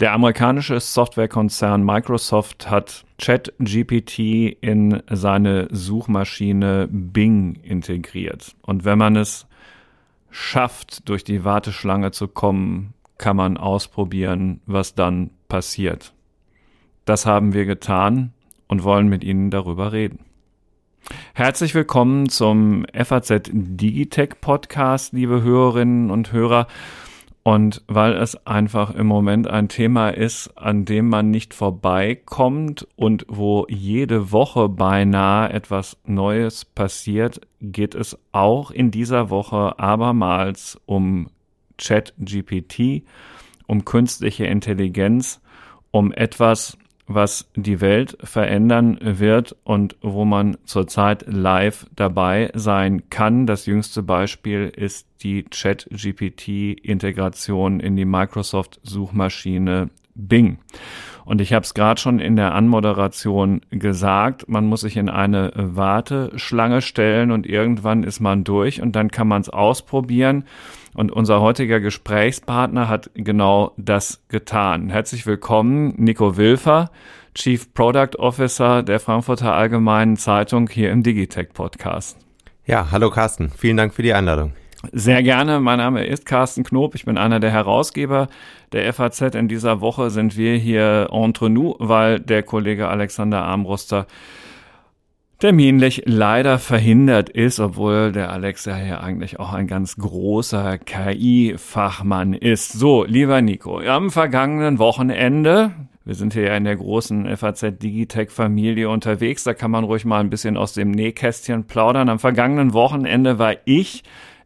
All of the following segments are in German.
Der amerikanische Softwarekonzern Microsoft hat ChatGPT in seine Suchmaschine Bing integriert. Und wenn man es schafft, durch die Warteschlange zu kommen, kann man ausprobieren, was dann passiert. Das haben wir getan und wollen mit Ihnen darüber reden. Herzlich willkommen zum FAZ Digitech Podcast, liebe Hörerinnen und Hörer. Und weil es einfach im Moment ein Thema ist, an dem man nicht vorbeikommt und wo jede Woche beinahe etwas Neues passiert, geht es auch in dieser Woche abermals um ChatGPT, um künstliche Intelligenz, um etwas, was die Welt verändern wird und wo man zurzeit live dabei sein kann. Das jüngste Beispiel ist die Chat-GPT-Integration in die Microsoft-Suchmaschine Bing. Und ich habe es gerade schon in der Anmoderation gesagt, man muss sich in eine Warteschlange stellen und irgendwann ist man durch und dann kann man es ausprobieren. Und unser heutiger Gesprächspartner hat genau das getan. Herzlich willkommen, Nico Wilfer, Chief Product Officer der Frankfurter Allgemeinen Zeitung hier im Digitech Podcast. Ja, hallo Carsten, vielen Dank für die Einladung. Sehr gerne. Mein Name ist Carsten Knob. Ich bin einer der Herausgeber der FAZ. In dieser Woche sind wir hier entre nous, weil der Kollege Alexander Armbruster terminlich leider verhindert ist, obwohl der Alex ja hier eigentlich auch ein ganz großer KI-Fachmann ist. So, lieber Nico, am vergangenen Wochenende, wir sind hier ja in der großen FAZ Digitech Familie unterwegs, da kann man ruhig mal ein bisschen aus dem Nähkästchen plaudern. Am vergangenen Wochenende war ich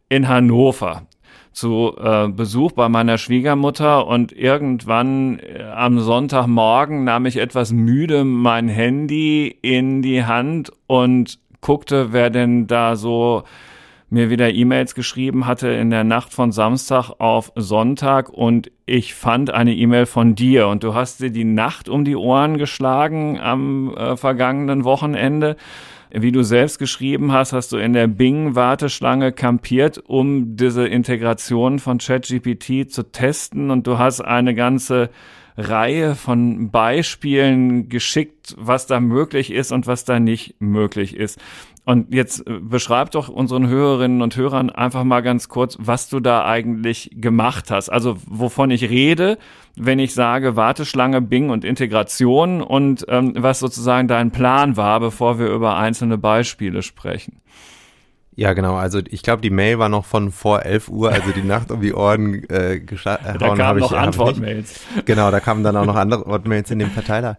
in Hannover zu äh, Besuch bei meiner Schwiegermutter und irgendwann äh, am Sonntagmorgen nahm ich etwas müde mein Handy in die Hand und guckte, wer denn da so mir wieder E-Mails geschrieben hatte in der Nacht von Samstag auf Sonntag und ich fand eine E-Mail von dir. Und du hast dir die Nacht um die Ohren geschlagen am äh, vergangenen Wochenende wie du selbst geschrieben hast, hast du in der Bing-Warteschlange kampiert, um diese Integration von ChatGPT zu testen und du hast eine ganze Reihe von Beispielen geschickt, was da möglich ist und was da nicht möglich ist. Und jetzt äh, beschreib doch unseren Hörerinnen und Hörern einfach mal ganz kurz, was du da eigentlich gemacht hast. Also wovon ich rede, wenn ich sage Warteschlange, Bing und Integration und ähm, was sozusagen dein Plan war, bevor wir über einzelne Beispiele sprechen. Ja, genau. Also ich glaube, die Mail war noch von vor 11 Uhr, also die Nacht um die Ohren äh, geschaut. Da kamen noch Antwortmails. Genau, da kamen dann auch noch Antwortmails in dem Verteiler.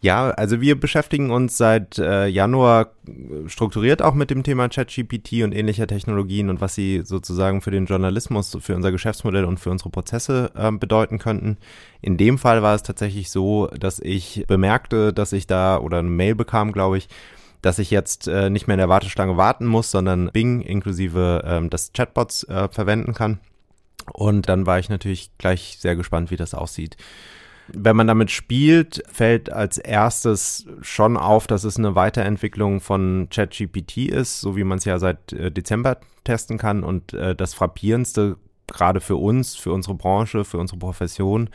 Ja. ja, also wir beschäftigen uns seit äh, Januar strukturiert auch mit dem Thema ChatGPT und ähnlicher Technologien und was sie sozusagen für den Journalismus, für unser Geschäftsmodell und für unsere Prozesse äh, bedeuten könnten. In dem Fall war es tatsächlich so, dass ich bemerkte, dass ich da oder eine Mail bekam, glaube ich, dass ich jetzt äh, nicht mehr in der Warteschlange warten muss, sondern Bing inklusive ähm, des Chatbots äh, verwenden kann. Und dann war ich natürlich gleich sehr gespannt, wie das aussieht. Wenn man damit spielt, fällt als erstes schon auf, dass es eine Weiterentwicklung von ChatGPT ist, so wie man es ja seit äh, Dezember testen kann. Und äh, das Frappierendste, gerade für uns, für unsere Branche, für unsere Profession,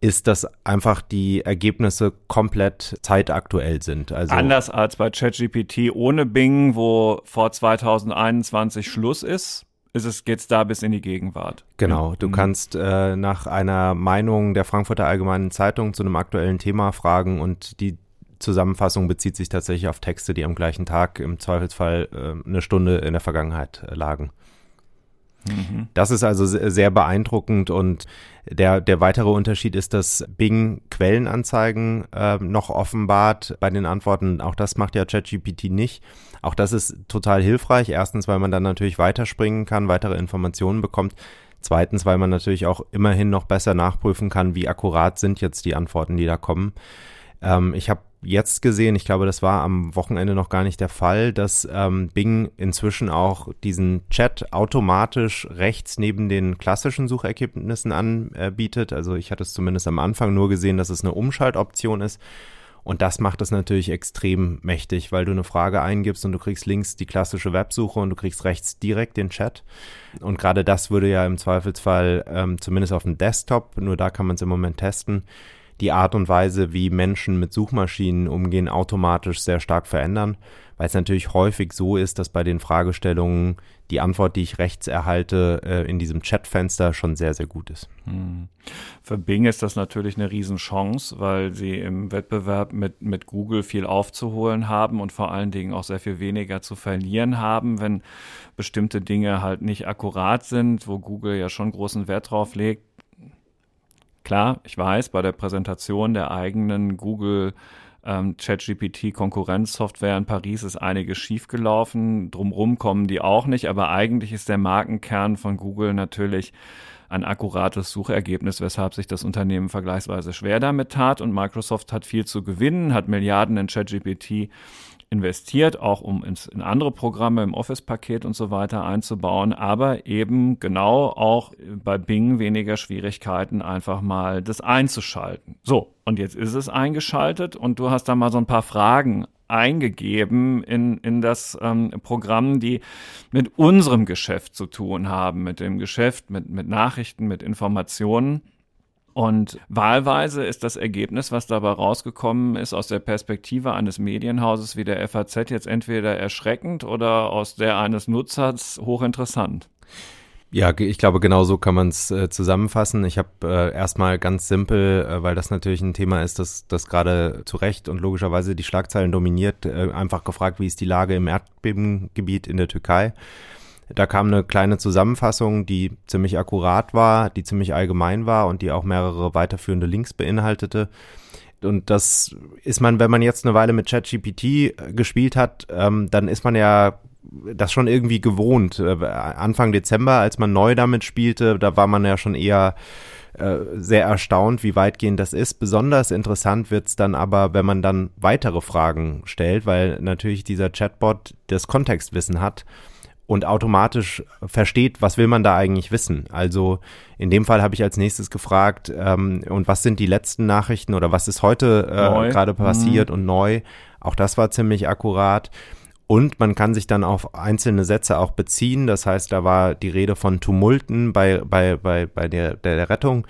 ist, dass einfach die Ergebnisse komplett zeitaktuell sind. Also Anders als bei ChatGPT ohne Bing, wo vor 2021 Schluss ist, ist es geht's da bis in die Gegenwart. Genau, du mhm. kannst äh, nach einer Meinung der Frankfurter Allgemeinen Zeitung zu einem aktuellen Thema fragen und die Zusammenfassung bezieht sich tatsächlich auf Texte, die am gleichen Tag im Zweifelsfall äh, eine Stunde in der Vergangenheit äh, lagen. Mhm. Das ist also sehr beeindruckend und der, der weitere Unterschied ist, dass Bing Quellenanzeigen äh, noch offenbart bei den Antworten. Auch das macht ja ChatGPT nicht. Auch das ist total hilfreich. Erstens, weil man dann natürlich weiterspringen kann, weitere Informationen bekommt. Zweitens, weil man natürlich auch immerhin noch besser nachprüfen kann, wie akkurat sind jetzt die Antworten, die da kommen. Ähm, ich habe jetzt gesehen, ich glaube, das war am Wochenende noch gar nicht der Fall, dass ähm, Bing inzwischen auch diesen Chat automatisch rechts neben den klassischen Suchergebnissen anbietet. Also ich hatte es zumindest am Anfang nur gesehen, dass es eine Umschaltoption ist. Und das macht es natürlich extrem mächtig, weil du eine Frage eingibst und du kriegst links die klassische Websuche und du kriegst rechts direkt den Chat. Und gerade das würde ja im Zweifelsfall, ähm, zumindest auf dem Desktop, nur da kann man es im Moment testen, die Art und Weise, wie Menschen mit Suchmaschinen umgehen, automatisch sehr stark verändern weil es natürlich häufig so ist, dass bei den Fragestellungen die Antwort, die ich rechts erhalte, äh, in diesem Chatfenster schon sehr, sehr gut ist. Hm. Für Bing ist das natürlich eine Riesenchance, weil sie im Wettbewerb mit, mit Google viel aufzuholen haben und vor allen Dingen auch sehr viel weniger zu verlieren haben, wenn bestimmte Dinge halt nicht akkurat sind, wo Google ja schon großen Wert drauf legt. Klar, ich weiß, bei der Präsentation der eigenen Google ähm, ChatGPT Konkurrenzsoftware in Paris ist einiges schiefgelaufen. Drumrum kommen die auch nicht, aber eigentlich ist der Markenkern von Google natürlich ein akkurates Suchergebnis, weshalb sich das Unternehmen vergleichsweise schwer damit tat. Und Microsoft hat viel zu gewinnen, hat Milliarden in ChatGPT investiert, auch um in andere Programme im Office-Paket und so weiter einzubauen, aber eben genau auch bei Bing weniger Schwierigkeiten, einfach mal das einzuschalten. So, und jetzt ist es eingeschaltet und du hast da mal so ein paar Fragen eingegeben in, in das ähm, Programm, die mit unserem Geschäft zu tun haben, mit dem Geschäft, mit, mit Nachrichten, mit Informationen. Und wahlweise ist das Ergebnis, was dabei rausgekommen ist, aus der Perspektive eines Medienhauses wie der FAZ jetzt entweder erschreckend oder aus der eines Nutzers hochinteressant. Ja, ich glaube, genau so kann man es äh, zusammenfassen. Ich habe äh, erstmal ganz simpel, äh, weil das natürlich ein Thema ist, das, das gerade zu Recht und logischerweise die Schlagzeilen dominiert, äh, einfach gefragt, wie ist die Lage im Erdbebengebiet in der Türkei. Da kam eine kleine Zusammenfassung, die ziemlich akkurat war, die ziemlich allgemein war und die auch mehrere weiterführende Links beinhaltete. Und das ist man, wenn man jetzt eine Weile mit ChatGPT äh, gespielt hat, ähm, dann ist man ja das schon irgendwie gewohnt. Äh, Anfang Dezember, als man neu damit spielte, da war man ja schon eher äh, sehr erstaunt, wie weitgehend das ist. Besonders interessant wird's dann aber, wenn man dann weitere Fragen stellt, weil natürlich dieser Chatbot das Kontextwissen hat und automatisch versteht, was will man da eigentlich wissen. Also in dem Fall habe ich als nächstes gefragt, ähm, und was sind die letzten Nachrichten oder was ist heute äh, gerade passiert mhm. und neu. Auch das war ziemlich akkurat. Und man kann sich dann auf einzelne Sätze auch beziehen. Das heißt, da war die Rede von Tumulten bei, bei, bei, bei der, der Rettung.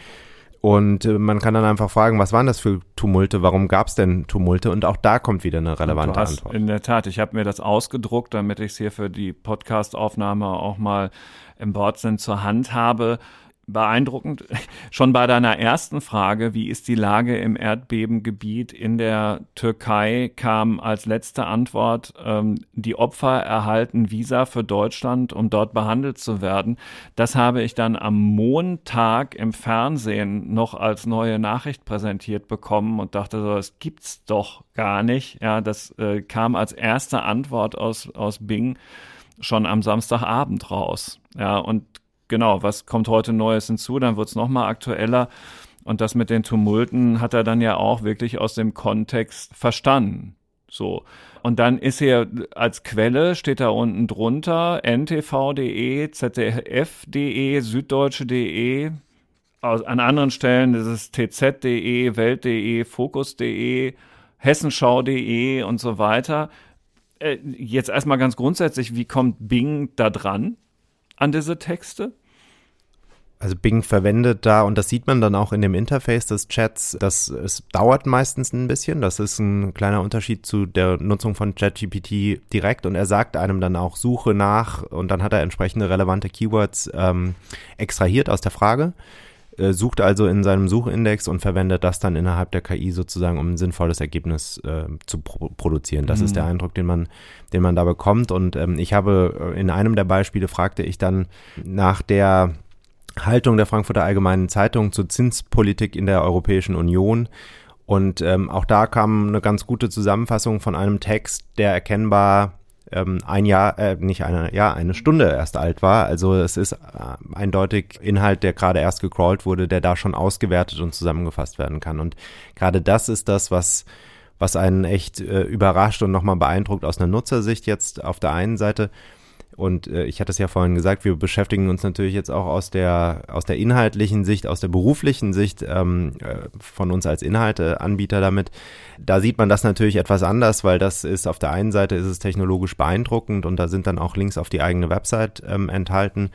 Und äh, man kann dann einfach fragen, was waren das für Tumulte, warum gab es denn Tumulte? Und auch da kommt wieder eine relevante Antwort. In der Tat, ich habe mir das ausgedruckt, damit ich es hier für die Podcastaufnahme auch mal im Wortsinn zur Hand habe beeindruckend. Schon bei deiner ersten Frage, wie ist die Lage im Erdbebengebiet in der Türkei, kam als letzte Antwort, ähm, die Opfer erhalten Visa für Deutschland, um dort behandelt zu werden. Das habe ich dann am Montag im Fernsehen noch als neue Nachricht präsentiert bekommen und dachte so, das gibt's doch gar nicht. Ja, das äh, kam als erste Antwort aus, aus Bing schon am Samstagabend raus. Ja, und genau, was kommt heute Neues hinzu, dann wird es nochmal aktueller. Und das mit den Tumulten hat er dann ja auch wirklich aus dem Kontext verstanden. So. Und dann ist hier als Quelle, steht da unten drunter, ntv.de, zdf.de, süddeutsche.de, an anderen Stellen ist es tz.de, welt.de, fokus.de, hessenschau.de und so weiter. Äh, jetzt erstmal ganz grundsätzlich, wie kommt Bing da dran? An diese Texte? Also Bing verwendet da, und das sieht man dann auch in dem Interface des Chats, dass es dauert meistens ein bisschen. Das ist ein kleiner Unterschied zu der Nutzung von ChatGPT direkt. Und er sagt einem dann auch, suche nach, und dann hat er entsprechende relevante Keywords ähm, extrahiert aus der Frage äh, sucht also in seinem Suchindex und verwendet das dann innerhalb der KI sozusagen, um ein sinnvolles Ergebnis äh, zu pro produzieren. Das mhm. ist der Eindruck, den man, den man da bekommt. Und ähm, ich habe äh, in einem der Beispiele fragte ich dann nach der Haltung der Frankfurter Allgemeinen Zeitung zur Zinspolitik in der Europäischen Union. Und ähm, auch da kam eine ganz gute Zusammenfassung von einem Text, der erkennbar ähm, ein Jahr, äh, nicht eine, ja, eine Stunde erst alt war. Also es ist äh, eindeutig Inhalt, der gerade erst gecrawlt wurde, der da schon ausgewertet und zusammengefasst werden kann. Und gerade das ist das, was was einen echt äh, überrascht und nochmal beeindruckt aus einer Nutzersicht jetzt auf der einen Seite. Und äh, ich hatte es ja vorhin gesagt, wir beschäftigen uns natürlich jetzt auch aus der, aus der inhaltlichen Sicht, aus der beruflichen Sicht ähm, äh, von uns als Inhalteanbieter damit. Da sieht man das natürlich etwas anders, weil das ist auf der einen Seite ist es technologisch beeindruckend und da sind dann auch Links auf die eigene Website ähm, enthalten.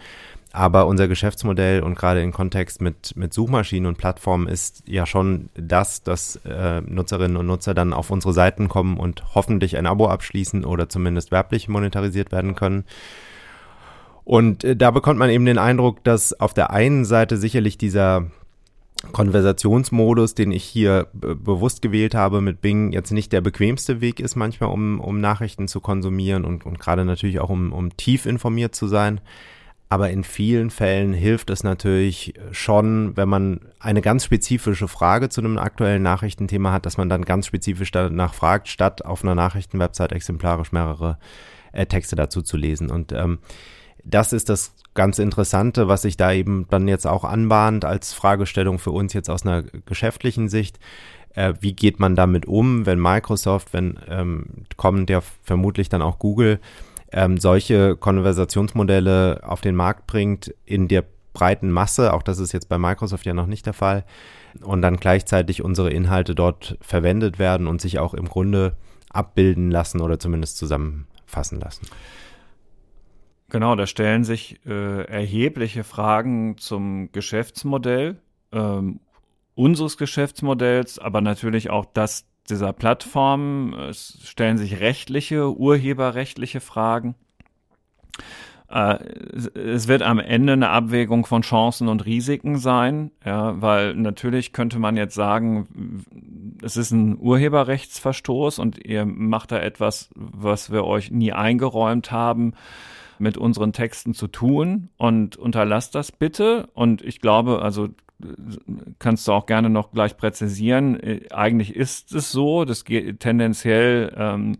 Aber unser Geschäftsmodell und gerade im Kontext mit, mit Suchmaschinen und Plattformen ist ja schon das, dass äh, Nutzerinnen und Nutzer dann auf unsere Seiten kommen und hoffentlich ein Abo abschließen oder zumindest werblich monetarisiert werden können. Und äh, da bekommt man eben den Eindruck, dass auf der einen Seite sicherlich dieser Konversationsmodus, den ich hier bewusst gewählt habe mit Bing, jetzt nicht der bequemste Weg ist manchmal, um, um Nachrichten zu konsumieren und, und gerade natürlich auch um, um tief informiert zu sein. Aber in vielen Fällen hilft es natürlich schon, wenn man eine ganz spezifische Frage zu einem aktuellen Nachrichtenthema hat, dass man dann ganz spezifisch danach fragt, statt auf einer Nachrichtenwebsite exemplarisch mehrere äh, Texte dazu zu lesen. Und ähm, das ist das ganz Interessante, was sich da eben dann jetzt auch anbahnt als Fragestellung für uns jetzt aus einer geschäftlichen Sicht. Äh, wie geht man damit um, wenn Microsoft, wenn ähm, kommen ja vermutlich dann auch Google ähm, solche Konversationsmodelle auf den Markt bringt in der breiten Masse, auch das ist jetzt bei Microsoft ja noch nicht der Fall, und dann gleichzeitig unsere Inhalte dort verwendet werden und sich auch im Grunde abbilden lassen oder zumindest zusammenfassen lassen. Genau, da stellen sich äh, erhebliche Fragen zum Geschäftsmodell ähm, unseres Geschäftsmodells, aber natürlich auch das dieser Plattform. Es stellen sich rechtliche, urheberrechtliche Fragen. Äh, es wird am Ende eine Abwägung von Chancen und Risiken sein, ja, weil natürlich könnte man jetzt sagen, es ist ein Urheberrechtsverstoß und ihr macht da etwas, was wir euch nie eingeräumt haben mit unseren Texten zu tun und unterlasst das bitte. Und ich glaube, also kannst du auch gerne noch gleich präzisieren. Äh, eigentlich ist es so, das geht tendenziell ähm,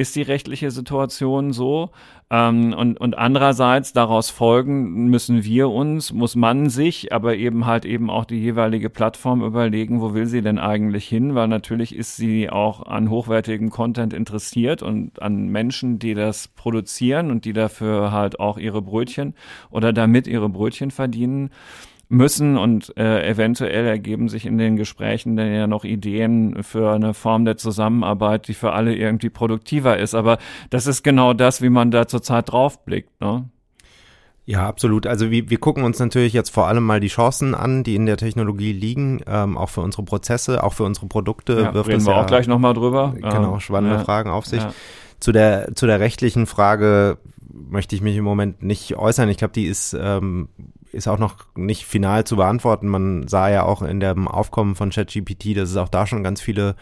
ist die rechtliche Situation so. Ähm, und, und andererseits daraus folgen müssen wir uns, muss man sich, aber eben halt eben auch die jeweilige Plattform überlegen, wo will sie denn eigentlich hin, weil natürlich ist sie auch an hochwertigem Content interessiert und an Menschen, die das produzieren und die dafür halt auch ihre Brötchen oder damit ihre Brötchen verdienen müssen und äh, eventuell ergeben sich in den Gesprächen dann ja noch Ideen für eine Form der Zusammenarbeit, die für alle irgendwie produktiver ist. Aber das ist genau das, wie man da zurzeit draufblickt. Ne? Ja, absolut. Also wir, wir gucken uns natürlich jetzt vor allem mal die Chancen an, die in der Technologie liegen, ähm, auch für unsere Prozesse, auch für unsere Produkte. Ja, wirft reden wir ja, auch gleich nochmal drüber. Genau, spannende ja, Fragen auf sich. Ja. Zu der, zu der rechtlichen Frage möchte ich mich im Moment nicht äußern. Ich glaube, die ist ähm, ist auch noch nicht final zu beantworten. Man sah ja auch in dem Aufkommen von ChatGPT, dass es auch da schon ganz viele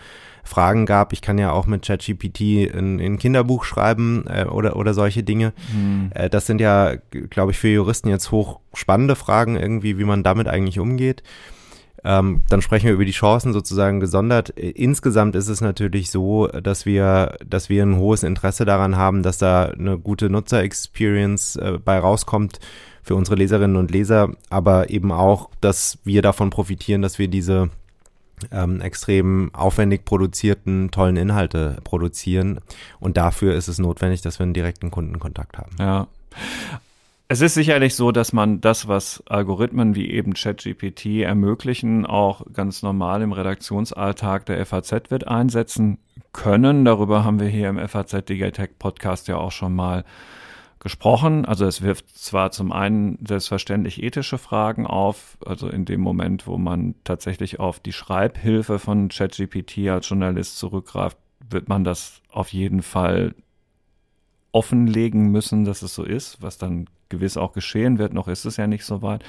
Fragen gab. Ich kann ja auch mit ChatGPT ein, ein Kinderbuch schreiben äh, oder, oder solche Dinge. Mhm. Äh, das sind ja, glaube ich, für Juristen jetzt hoch spannende Fragen irgendwie, wie man damit eigentlich umgeht. Ähm, dann sprechen wir über die Chancen sozusagen gesondert. Insgesamt ist es natürlich so, dass wir, dass wir ein hohes Interesse daran haben, dass da eine gute Nutzer-Experience äh, bei rauskommt für unsere Leserinnen und Leser, aber eben auch, dass wir davon profitieren, dass wir diese ähm, extrem aufwendig produzierten, tollen Inhalte produzieren. Und dafür ist es notwendig, dass wir einen direkten Kundenkontakt haben. Ja. Es ist sicherlich so, dass man das, was Algorithmen wie eben ChatGPT ermöglichen, auch ganz normal im Redaktionsalltag der FAZ wird einsetzen können. Darüber haben wir hier im FAZ Digatech Podcast ja auch schon mal gesprochen. Also es wirft zwar zum einen selbstverständlich ethische Fragen auf, also in dem Moment, wo man tatsächlich auf die Schreibhilfe von ChatGPT als Journalist zurückgreift, wird man das auf jeden Fall offenlegen müssen, dass es so ist, was dann gewiss auch geschehen wird. Noch ist es ja nicht so weit.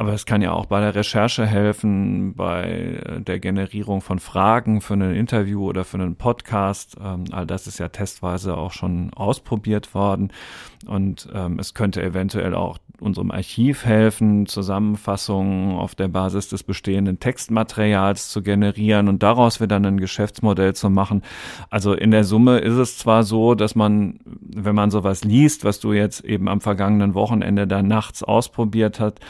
Aber es kann ja auch bei der Recherche helfen, bei äh, der Generierung von Fragen für ein Interview oder für einen Podcast. Ähm, all das ist ja testweise auch schon ausprobiert worden. Und ähm, es könnte eventuell auch unserem Archiv helfen, Zusammenfassungen auf der Basis des bestehenden Textmaterials zu generieren und daraus wieder ein Geschäftsmodell zu machen. Also in der Summe ist es zwar so, dass man, wenn man sowas liest, was du jetzt eben am vergangenen Wochenende da nachts ausprobiert hast,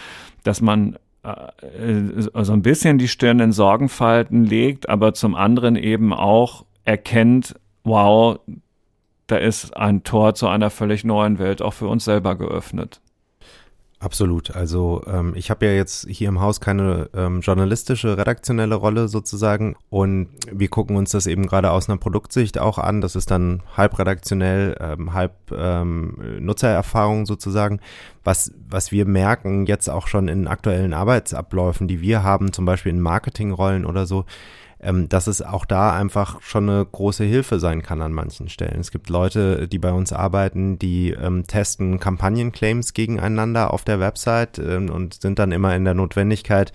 dass man äh, so ein bisschen die Stirn in Sorgenfalten legt, aber zum anderen eben auch erkennt, wow, da ist ein Tor zu einer völlig neuen Welt auch für uns selber geöffnet. Absolut. Also ähm, ich habe ja jetzt hier im Haus keine ähm, journalistische, redaktionelle Rolle sozusagen und wir gucken uns das eben gerade aus einer Produktsicht auch an. Das ist dann halb redaktionell, ähm, halb ähm, Nutzererfahrung sozusagen. Was, was wir merken jetzt auch schon in aktuellen Arbeitsabläufen, die wir haben, zum Beispiel in Marketingrollen oder so, ähm, dass es auch da einfach schon eine große Hilfe sein kann an manchen Stellen. Es gibt Leute, die bei uns arbeiten, die ähm, testen Kampagnenclaims gegeneinander auf der Website ähm, und sind dann immer in der Notwendigkeit,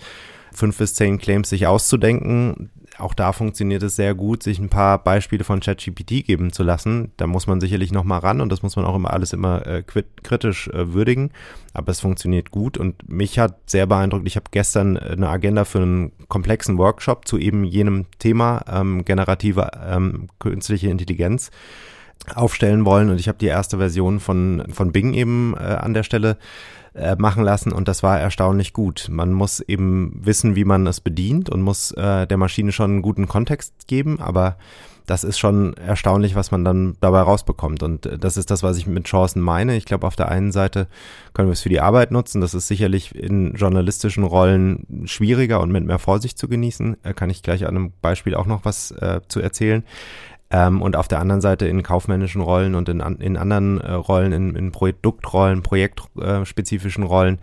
fünf bis zehn Claims sich auszudenken, auch da funktioniert es sehr gut, sich ein paar Beispiele von ChatGPT geben zu lassen. Da muss man sicherlich noch mal ran und das muss man auch immer alles immer äh, kritisch äh, würdigen. Aber es funktioniert gut und mich hat sehr beeindruckt. Ich habe gestern eine Agenda für einen komplexen Workshop zu eben jenem Thema ähm, generative ähm, künstliche Intelligenz aufstellen wollen und ich habe die erste Version von von Bing eben äh, an der Stelle äh, machen lassen und das war erstaunlich gut. Man muss eben wissen, wie man es bedient und muss äh, der Maschine schon einen guten Kontext geben, aber das ist schon erstaunlich, was man dann dabei rausbekommt. Und äh, das ist das, was ich mit Chancen meine. Ich glaube, auf der einen Seite können wir es für die Arbeit nutzen. Das ist sicherlich in journalistischen Rollen schwieriger und mit mehr Vorsicht zu genießen. Da kann ich gleich an einem Beispiel auch noch was äh, zu erzählen. Ähm, und auf der anderen Seite in kaufmännischen Rollen und in, in anderen äh, Rollen, in, in Produktrollen, projektspezifischen Rollen,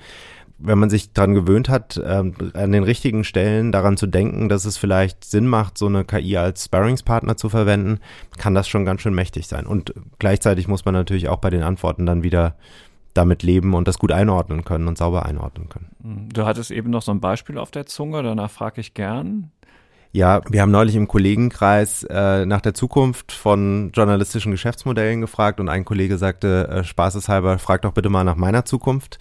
wenn man sich daran gewöhnt hat, ähm, an den richtigen Stellen daran zu denken, dass es vielleicht Sinn macht, so eine KI als Sparringspartner zu verwenden, kann das schon ganz schön mächtig sein. Und gleichzeitig muss man natürlich auch bei den Antworten dann wieder damit leben und das gut einordnen können und sauber einordnen können. Du hattest eben noch so ein Beispiel auf der Zunge, danach frage ich gern. Ja, wir haben neulich im Kollegenkreis äh, nach der Zukunft von journalistischen Geschäftsmodellen gefragt und ein Kollege sagte, äh, spaßeshalber, frag doch bitte mal nach meiner Zukunft.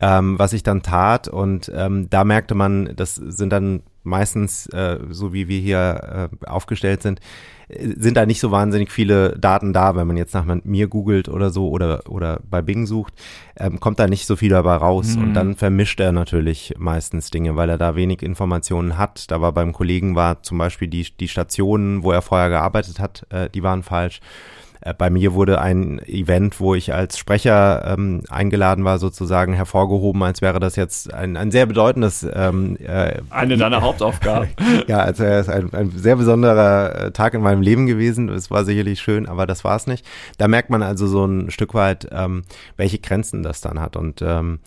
Ähm, was ich dann tat und ähm, da merkte man, das sind dann meistens, äh, so wie wir hier äh, aufgestellt sind, sind da nicht so wahnsinnig viele Daten da, wenn man jetzt nach mir googelt oder so oder, oder bei Bing sucht, ähm, kommt da nicht so viel dabei raus. Mhm. Und dann vermischt er natürlich meistens Dinge, weil er da wenig Informationen hat. Da war beim Kollegen war zum Beispiel die, die Stationen, wo er vorher gearbeitet hat, äh, die waren falsch. Äh, bei mir wurde ein Event, wo ich als Sprecher ähm, eingeladen war, sozusagen hervorgehoben, als wäre das jetzt ein, ein sehr bedeutendes. Ähm, äh, Eine deiner Hauptaufgaben. ja, also es ist ein, ein sehr besonderer äh, Tag in meinem Leben gewesen. Es war sicherlich schön, aber das war es nicht. Da merkt man also so ein Stück weit, ähm, welche Grenzen das dann hat. Und ähm,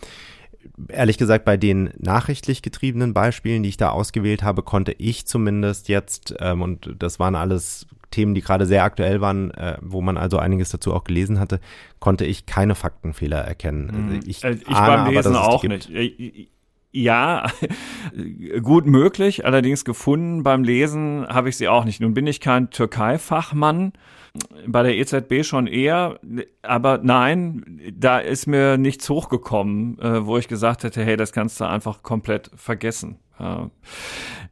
ehrlich gesagt, bei den nachrichtlich getriebenen Beispielen, die ich da ausgewählt habe, konnte ich zumindest jetzt, ähm, und das waren alles Themen, die gerade sehr aktuell waren, äh, wo man also einiges dazu auch gelesen hatte, konnte ich keine Faktenfehler erkennen. Mhm. Also ich, äh, ich ahne, beim Lesen aber, auch nicht. Äh, ja, gut möglich. Allerdings gefunden beim Lesen habe ich sie auch nicht. Nun bin ich kein Türkei-Fachmann, bei der EZB schon eher, aber nein, da ist mir nichts hochgekommen, äh, wo ich gesagt hätte, hey, das kannst du einfach komplett vergessen. Äh,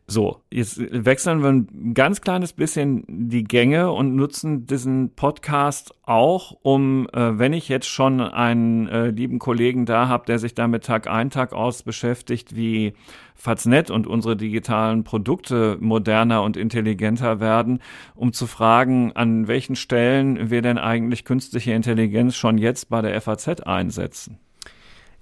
so, jetzt wechseln wir ein ganz kleines bisschen die Gänge und nutzen diesen Podcast auch, um, äh, wenn ich jetzt schon einen äh, lieben Kollegen da habe, der sich damit Tag ein, Tag aus beschäftigt, wie Faznet und unsere digitalen Produkte moderner und intelligenter werden, um zu fragen, an welchen Stellen wir denn eigentlich künstliche Intelligenz schon jetzt bei der FAZ einsetzen.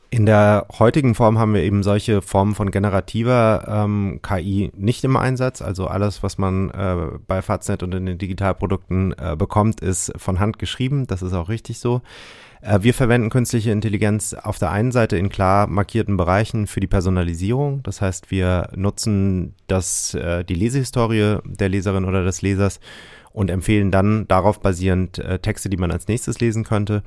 In der heutigen Form haben wir eben solche Formen von generativer ähm, KI nicht im Einsatz. Also alles, was man äh, bei Faznet und in den Digitalprodukten äh, bekommt, ist von Hand geschrieben. Das ist auch richtig so. Äh, wir verwenden künstliche Intelligenz auf der einen Seite in klar markierten Bereichen für die Personalisierung. Das heißt, wir nutzen das, äh, die Lesehistorie der Leserin oder des Lesers und empfehlen dann darauf basierend äh, Texte, die man als nächstes lesen könnte.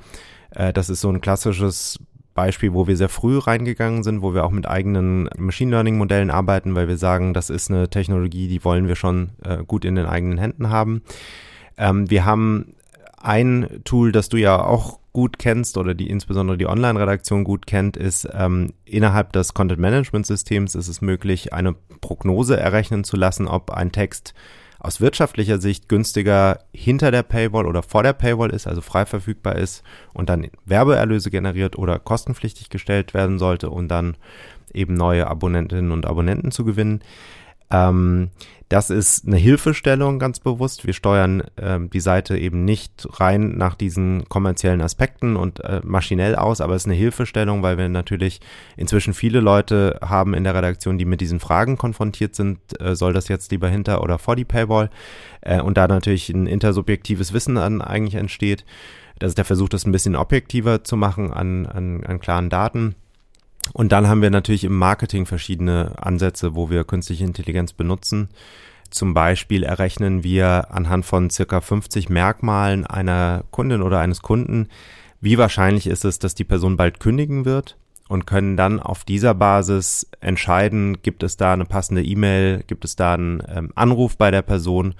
Äh, das ist so ein klassisches Beispiel, wo wir sehr früh reingegangen sind, wo wir auch mit eigenen Machine Learning Modellen arbeiten, weil wir sagen, das ist eine Technologie, die wollen wir schon äh, gut in den eigenen Händen haben. Ähm, wir haben ein Tool, das du ja auch gut kennst oder die insbesondere die Online-Redaktion gut kennt, ist ähm, innerhalb des Content-Management-Systems ist es möglich, eine Prognose errechnen zu lassen, ob ein Text aus wirtschaftlicher Sicht günstiger hinter der Paywall oder vor der Paywall ist, also frei verfügbar ist und dann Werbeerlöse generiert oder kostenpflichtig gestellt werden sollte und dann eben neue Abonnentinnen und Abonnenten zu gewinnen. Ähm, das ist eine Hilfestellung ganz bewusst. Wir steuern ähm, die Seite eben nicht rein nach diesen kommerziellen Aspekten und äh, maschinell aus, aber es ist eine Hilfestellung, weil wir natürlich inzwischen viele Leute haben in der Redaktion, die mit diesen Fragen konfrontiert sind. Äh, soll das jetzt lieber hinter oder vor die Paywall? Äh, und da natürlich ein intersubjektives Wissen an eigentlich entsteht. Das ist der Versuch, das ein bisschen objektiver zu machen an, an, an klaren Daten. Und dann haben wir natürlich im Marketing verschiedene Ansätze, wo wir künstliche Intelligenz benutzen. Zum Beispiel errechnen wir anhand von circa 50 Merkmalen einer Kundin oder eines Kunden, wie wahrscheinlich ist es, dass die Person bald kündigen wird und können dann auf dieser Basis entscheiden, gibt es da eine passende E-Mail, gibt es da einen ähm, Anruf bei der Person,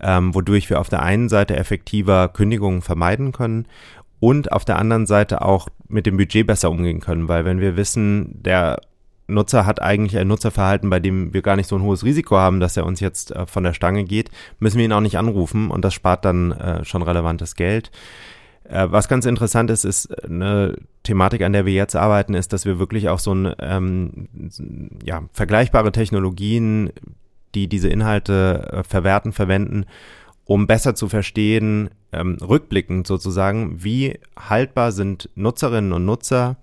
ähm, wodurch wir auf der einen Seite effektiver Kündigungen vermeiden können und auf der anderen Seite auch mit dem Budget besser umgehen können, weil wenn wir wissen, der Nutzer hat eigentlich ein Nutzerverhalten, bei dem wir gar nicht so ein hohes Risiko haben, dass er uns jetzt äh, von der Stange geht, müssen wir ihn auch nicht anrufen und das spart dann äh, schon relevantes Geld. Äh, was ganz interessant ist, ist eine Thematik, an der wir jetzt arbeiten, ist, dass wir wirklich auch so ein, ähm, ja, vergleichbare Technologien, die diese Inhalte äh, verwerten, verwenden, um besser zu verstehen, ähm, rückblickend sozusagen, wie haltbar sind Nutzerinnen und Nutzer,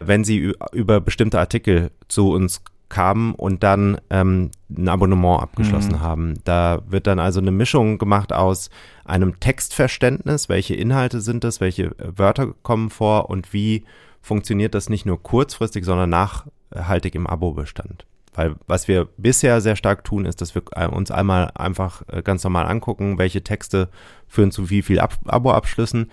wenn sie über bestimmte Artikel zu uns kamen und dann ähm, ein Abonnement abgeschlossen mhm. haben. Da wird dann also eine Mischung gemacht aus einem Textverständnis, welche Inhalte sind es, welche äh, Wörter kommen vor und wie funktioniert das nicht nur kurzfristig, sondern nachhaltig im Abo-Bestand. Weil was wir bisher sehr stark tun, ist, dass wir uns einmal einfach äh, ganz normal angucken, welche Texte führen zu wie viel Ab Abo-Abschlüssen.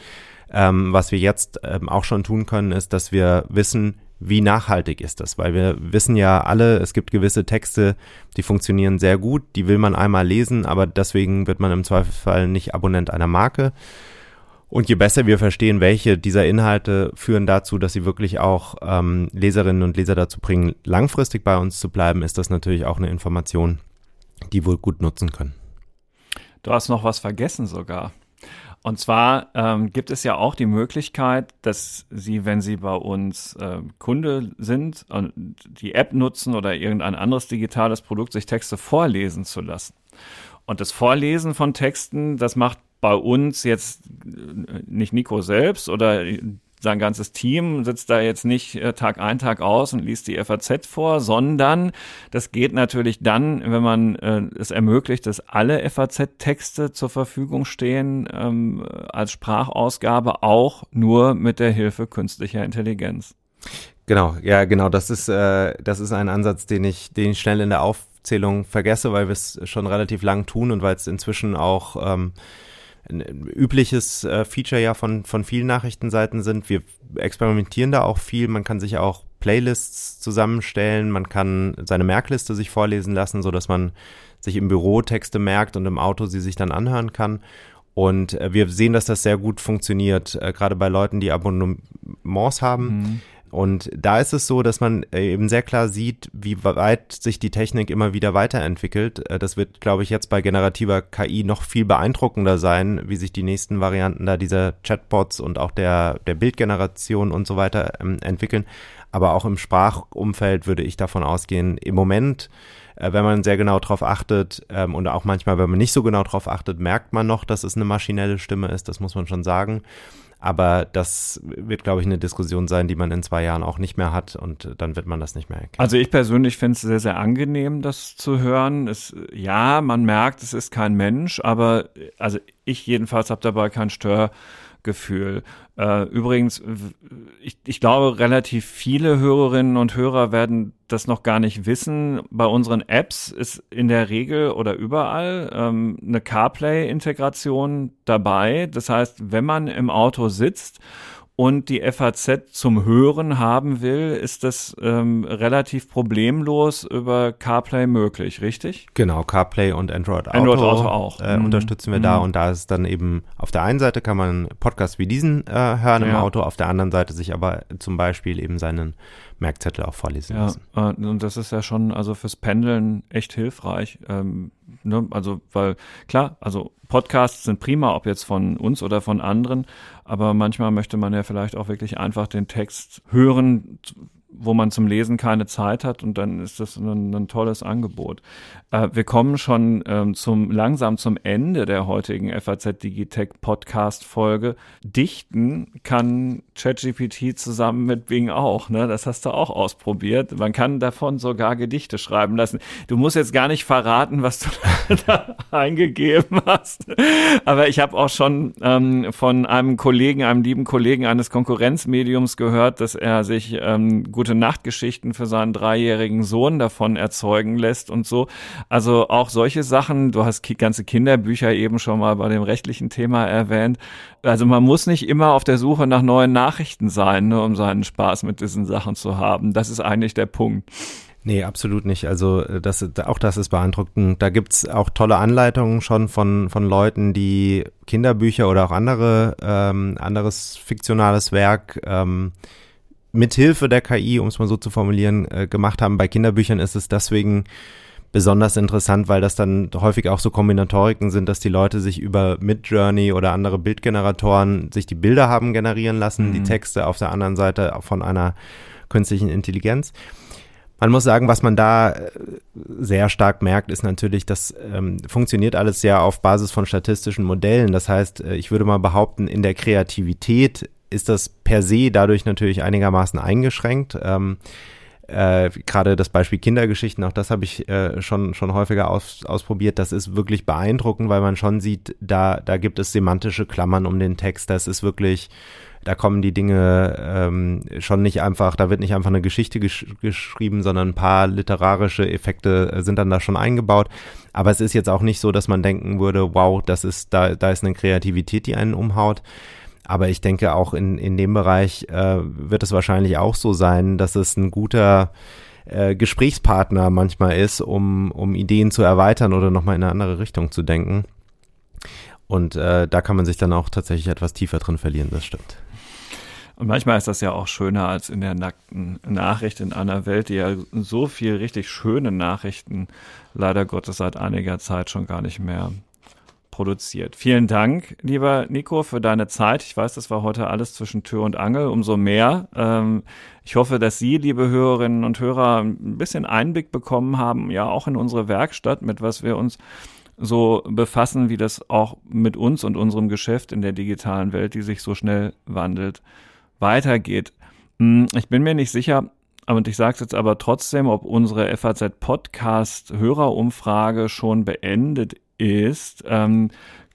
Ähm, was wir jetzt ähm, auch schon tun können, ist, dass wir wissen, wie nachhaltig ist das? Weil wir wissen ja alle, es gibt gewisse Texte, die funktionieren sehr gut, die will man einmal lesen, aber deswegen wird man im Zweifelsfall nicht Abonnent einer Marke. Und je besser wir verstehen, welche dieser Inhalte führen dazu, dass sie wirklich auch ähm, Leserinnen und Leser dazu bringen, langfristig bei uns zu bleiben, ist das natürlich auch eine Information, die wohl gut nutzen können. Du hast noch was vergessen sogar. Und zwar ähm, gibt es ja auch die Möglichkeit, dass Sie, wenn Sie bei uns äh, Kunde sind und die App nutzen oder irgendein anderes digitales Produkt, sich Texte vorlesen zu lassen. Und das Vorlesen von Texten, das macht bei uns jetzt äh, nicht Nico selbst oder sein ganzes Team sitzt da jetzt nicht äh, Tag ein, Tag aus und liest die FAZ vor, sondern das geht natürlich dann, wenn man äh, es ermöglicht, dass alle FAZ-Texte zur Verfügung stehen ähm, als Sprachausgabe, auch nur mit der Hilfe künstlicher Intelligenz. Genau, ja, genau. Das ist, äh, das ist ein Ansatz, den ich, den ich schnell in der Aufzählung vergesse, weil wir es schon relativ lang tun und weil es inzwischen auch ähm, ein übliches äh, Feature ja von, von vielen Nachrichtenseiten sind. Wir experimentieren da auch viel. Man kann sich auch Playlists zusammenstellen. Man kann seine Merkliste sich vorlesen lassen, so dass man sich im Büro Texte merkt und im Auto sie sich dann anhören kann. Und äh, wir sehen, dass das sehr gut funktioniert, äh, gerade bei Leuten, die Abonnements haben. Mhm. Und da ist es so, dass man äh, eben sehr klar sieht, wie weit sich die Technik immer wieder weiterentwickelt. Äh, das wird, glaube ich, jetzt bei generativer KI noch viel beeindruckender sein, wie sich die nächsten Varianten da dieser Chatbots und auch der, der Bildgeneration und so weiter ähm, entwickeln. Aber auch im Sprachumfeld würde ich davon ausgehen, im Moment, äh, wenn man sehr genau drauf achtet ähm, und auch manchmal, wenn man nicht so genau drauf achtet, merkt man noch, dass es eine maschinelle Stimme ist. Das muss man schon sagen. Aber das wird, glaube ich, eine Diskussion sein, die man in zwei Jahren auch nicht mehr hat und dann wird man das nicht mehr erkennen. Also ich persönlich finde es sehr, sehr angenehm, das zu hören. Es, ja, man merkt, es ist kein Mensch, aber also ich jedenfalls habe dabei kein Stör. Gefühl. Äh, übrigens, ich, ich glaube, relativ viele Hörerinnen und Hörer werden das noch gar nicht wissen. Bei unseren Apps ist in der Regel oder überall ähm, eine CarPlay-Integration dabei. Das heißt, wenn man im Auto sitzt und die FAZ zum Hören haben will, ist das ähm, relativ problemlos über CarPlay möglich, richtig? Genau, CarPlay und Android Auto, Android Auto auch. Äh, mhm. unterstützen wir mhm. da und da ist dann eben auf der einen Seite kann man Podcasts wie diesen äh, hören ja. im Auto, auf der anderen Seite sich aber zum Beispiel eben seinen Merkzettel auch vorlesen ja, lassen. Äh, und das ist ja schon also fürs Pendeln echt hilfreich. Ähm, ne? Also weil klar, also Podcasts sind prima, ob jetzt von uns oder von anderen, aber manchmal möchte man ja vielleicht auch wirklich einfach den Text hören, wo man zum Lesen keine Zeit hat und dann ist das ein, ein tolles Angebot. Äh, wir kommen schon ähm, zum langsam zum Ende der heutigen FAZ Digitech Podcast Folge. Dichten kann ChatGPT zusammen mit Bing auch, ne? Das hast du auch ausprobiert. Man kann davon sogar Gedichte schreiben lassen. Du musst jetzt gar nicht verraten, was du da eingegeben hast. Aber ich habe auch schon ähm, von einem Kollegen, einem lieben Kollegen eines Konkurrenzmediums gehört, dass er sich ähm, gute Nachtgeschichten für seinen dreijährigen Sohn davon erzeugen lässt und so. Also auch solche Sachen, du hast ganze Kinderbücher eben schon mal bei dem rechtlichen Thema erwähnt. Also man muss nicht immer auf der Suche nach neuen Nachrichten sein, ne, um seinen Spaß mit diesen Sachen zu haben. Das ist eigentlich der Punkt. Nee, absolut nicht. Also das, auch das ist beeindruckend. Da gibt's auch tolle Anleitungen schon von, von Leuten, die Kinderbücher oder auch andere, ähm, anderes fiktionales Werk ähm, mithilfe der KI, um es mal so zu formulieren, äh, gemacht haben. Bei Kinderbüchern ist es deswegen besonders interessant, weil das dann häufig auch so Kombinatoriken sind, dass die Leute sich über Midjourney oder andere Bildgeneratoren sich die Bilder haben generieren lassen, mhm. die Texte auf der anderen Seite von einer künstlichen Intelligenz. Man muss sagen, was man da äh, sehr stark merkt, ist natürlich, das ähm, funktioniert alles sehr auf Basis von statistischen Modellen. Das heißt, äh, ich würde mal behaupten, in der Kreativität ist das per se dadurch natürlich einigermaßen eingeschränkt. Ähm, äh, Gerade das Beispiel Kindergeschichten, auch das habe ich äh, schon, schon häufiger aus, ausprobiert. Das ist wirklich beeindruckend, weil man schon sieht, da, da gibt es semantische Klammern um den Text. Das ist wirklich, da kommen die Dinge ähm, schon nicht einfach, da wird nicht einfach eine Geschichte gesch geschrieben, sondern ein paar literarische Effekte äh, sind dann da schon eingebaut. Aber es ist jetzt auch nicht so, dass man denken würde, wow, das ist, da, da ist eine Kreativität, die einen umhaut. Aber ich denke, auch in, in dem Bereich äh, wird es wahrscheinlich auch so sein, dass es ein guter äh, Gesprächspartner manchmal ist, um, um Ideen zu erweitern oder nochmal in eine andere Richtung zu denken. Und äh, da kann man sich dann auch tatsächlich etwas tiefer drin verlieren, das stimmt. Und manchmal ist das ja auch schöner als in der nackten Nachricht in einer Welt, die ja so viel richtig schöne Nachrichten leider Gottes seit einiger Zeit schon gar nicht mehr produziert. Vielen Dank, lieber Nico, für deine Zeit. Ich weiß, das war heute alles zwischen Tür und Angel, umso mehr. Ähm, ich hoffe, dass Sie, liebe Hörerinnen und Hörer, ein bisschen Einblick bekommen haben, ja auch in unsere Werkstatt, mit was wir uns so befassen, wie das auch mit uns und unserem Geschäft in der digitalen Welt, die sich so schnell wandelt, weitergeht. Hm, ich bin mir nicht sicher, und ich sage es jetzt aber trotzdem, ob unsere FAZ Podcast Hörerumfrage schon beendet ist. Ähm,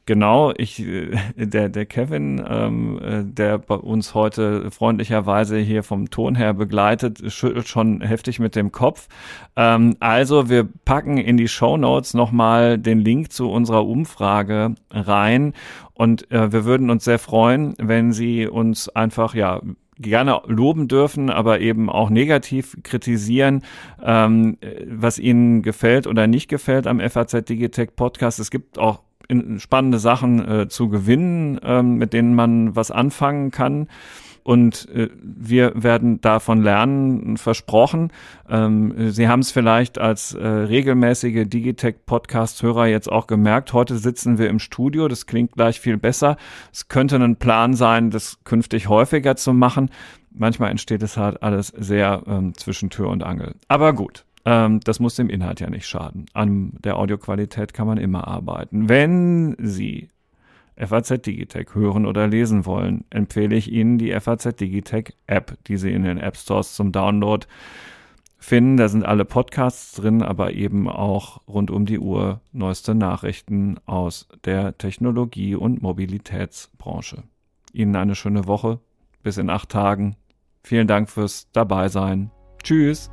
Genau, ich, äh, der, der Kevin, ähm, äh, der bei uns heute freundlicherweise hier vom Ton her begleitet, schüttelt schon heftig mit dem Kopf. Ähm, also wir packen in die Show Notes nochmal den Link zu unserer Umfrage rein und äh, wir würden uns sehr freuen, wenn Sie uns einfach, ja, gerne loben dürfen, aber eben auch negativ kritisieren, ähm, was ihnen gefällt oder nicht gefällt am FAZ Digitech Podcast. Es gibt auch spannende Sachen äh, zu gewinnen, ähm, mit denen man was anfangen kann und äh, wir werden davon lernen, versprochen. Ähm, Sie haben es vielleicht als äh, regelmäßige Digitech-Podcast-Hörer jetzt auch gemerkt. Heute sitzen wir im Studio, das klingt gleich viel besser. Es könnte ein Plan sein, das künftig häufiger zu machen. Manchmal entsteht es halt alles sehr ähm, zwischen Tür und Angel. Aber gut, ähm, das muss dem Inhalt ja nicht schaden. An der Audioqualität kann man immer arbeiten. Wenn Sie FAZ Digitech hören oder lesen wollen, empfehle ich Ihnen die FAZ Digitech App, die Sie in den App Stores zum Download finden. Da sind alle Podcasts drin, aber eben auch rund um die Uhr neueste Nachrichten aus der Technologie- und Mobilitätsbranche. Ihnen eine schöne Woche. Bis in acht Tagen. Vielen Dank fürs Dabeisein. Tschüss.